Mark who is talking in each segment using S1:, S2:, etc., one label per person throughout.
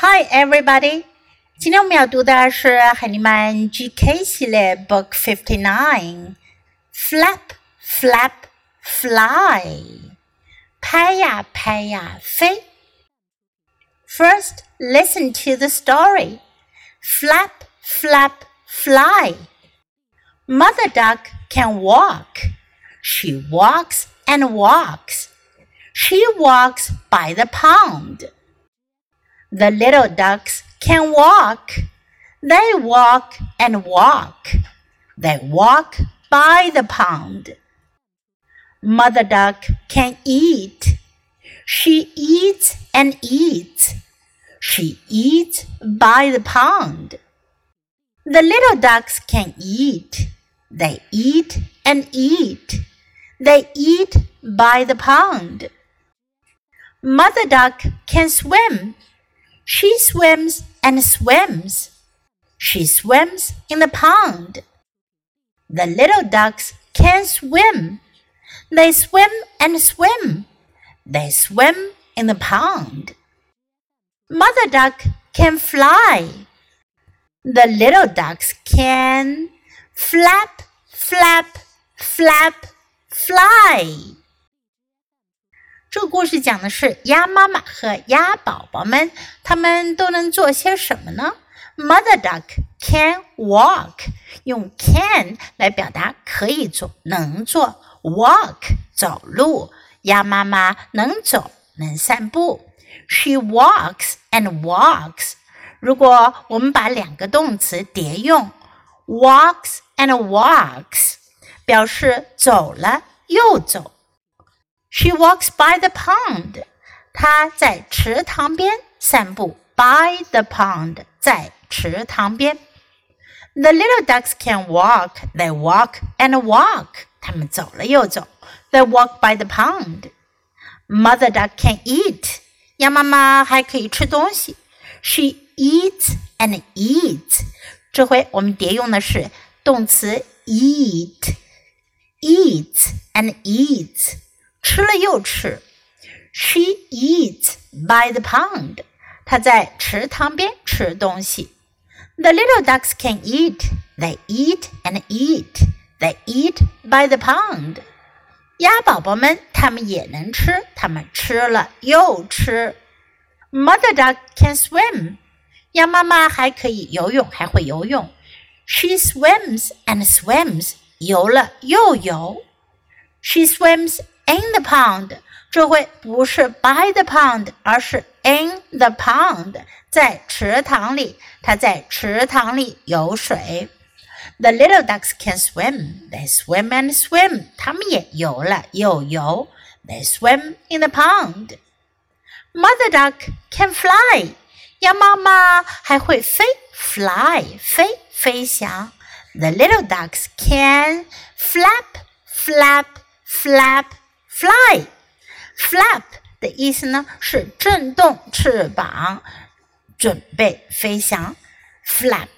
S1: Hi, everybody！今天我们要读的是海尼曼 GK 系列 Book Fifty Nine。Flap, flap, fly，拍呀拍呀飞。First, listen to the story. Flap, flap, fly. Mother duck can walk. She walks and walks. She walks by the pond. The little ducks can walk. They walk and walk. They walk by the pond. Mother duck can eat. She eats and eats. She eats by the pond. The little ducks can eat. They eat and eat. They eat by the pond. Mother duck can swim. She swims and swims. She swims in the pond. The little ducks can swim. They swim and swim. They swim in the pond. Mother duck can fly. The little ducks can flap, flap, flap, fly. 这个故事讲的是鸭妈妈和鸭宝宝们，他们都能做些什么呢？Mother duck can walk，用 can 来表达可以做、能做。Walk 走路，鸭妈妈能走、能散步。She walks and walks。如果我们把两个动词叠用，walks and walks，表示走了又走。She walks by the pond. 她在池塘边散步。By the pond，在池塘边。The little ducks can walk. They walk and walk. 它们走了又走。They walk by the pond. Mother duck can eat. 鸭妈妈还可以吃东西。She eats and eats. 这回我们叠用的是动词 eat. Eats and eats. 吃了又吃。She eats by the pond. 她在池塘边吃东西。The little ducks can eat. They eat and eat. They eat by the pond. 鸭宝宝们，它们也能吃，它们吃了又吃。Mother duck can swim. 鸭妈妈还可以游泳，还会游泳。She swims and swims. 游了又游。She swims in the pond，这回不是 by the pond，而是 in the pond，在池塘里，它在池塘里游水。The little ducks can swim. They swim and swim. 它们也游了又游。They swim in the pond. Mother duck can fly. 鸭妈妈还会飞，fly 飞飞翔。The little ducks can flap, flap, flap fly flap 的意思呢是震动翅膀，准备飞翔。flap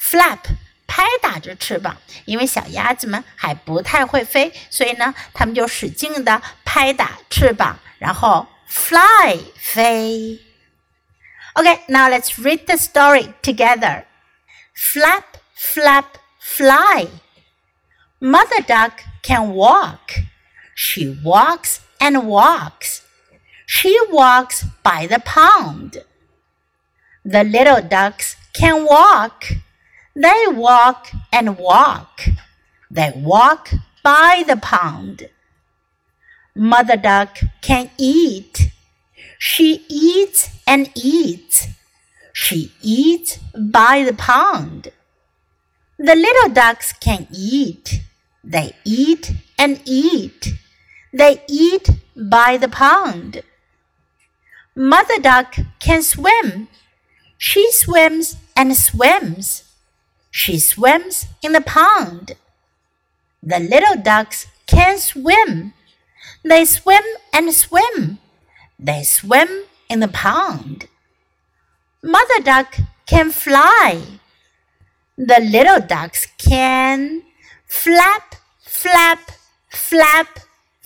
S1: flap 拍打着翅膀，因为小鸭子们还不太会飞，所以呢，它们就使劲的拍打翅膀，然后 fly 飞。Okay, now let's read the story together. Flap, flap, fly. Mother duck can walk. She walks and walks. She walks by the pond. The little ducks can walk. They walk and walk. They walk by the pond. Mother duck can eat. She eats and eats. She eats by the pond. The little ducks can eat. They eat and eat. They eat by the pond. Mother duck can swim. She swims and swims. She swims in the pond. The little ducks can swim. They swim and swim. They swim in the pond. Mother duck can fly. The little ducks can flap, flap, flap,